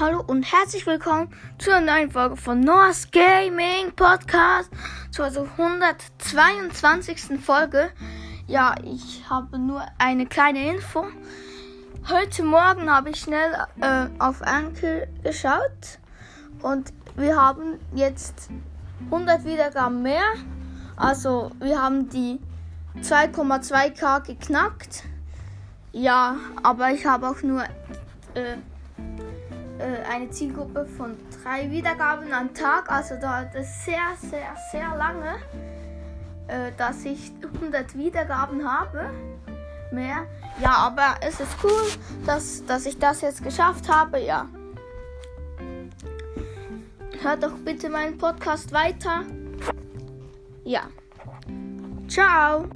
Hallo und herzlich willkommen zu einer neuen Folge von Noah's Gaming Podcast, zur also 122. Folge. Ja, ich habe nur eine kleine Info. Heute Morgen habe ich schnell äh, auf Anchor geschaut und wir haben jetzt 100 Wiedergaben mehr. Also wir haben die 2,2k geknackt. Ja, aber ich habe auch nur äh, eine Zielgruppe von drei Wiedergaben am Tag. Also dauert es sehr, sehr, sehr lange, äh, dass ich 100 Wiedergaben habe. Mehr. Ja, aber es ist cool, dass, dass ich das jetzt geschafft habe. Ja. Hört doch bitte meinen Podcast weiter. Ja. Ciao.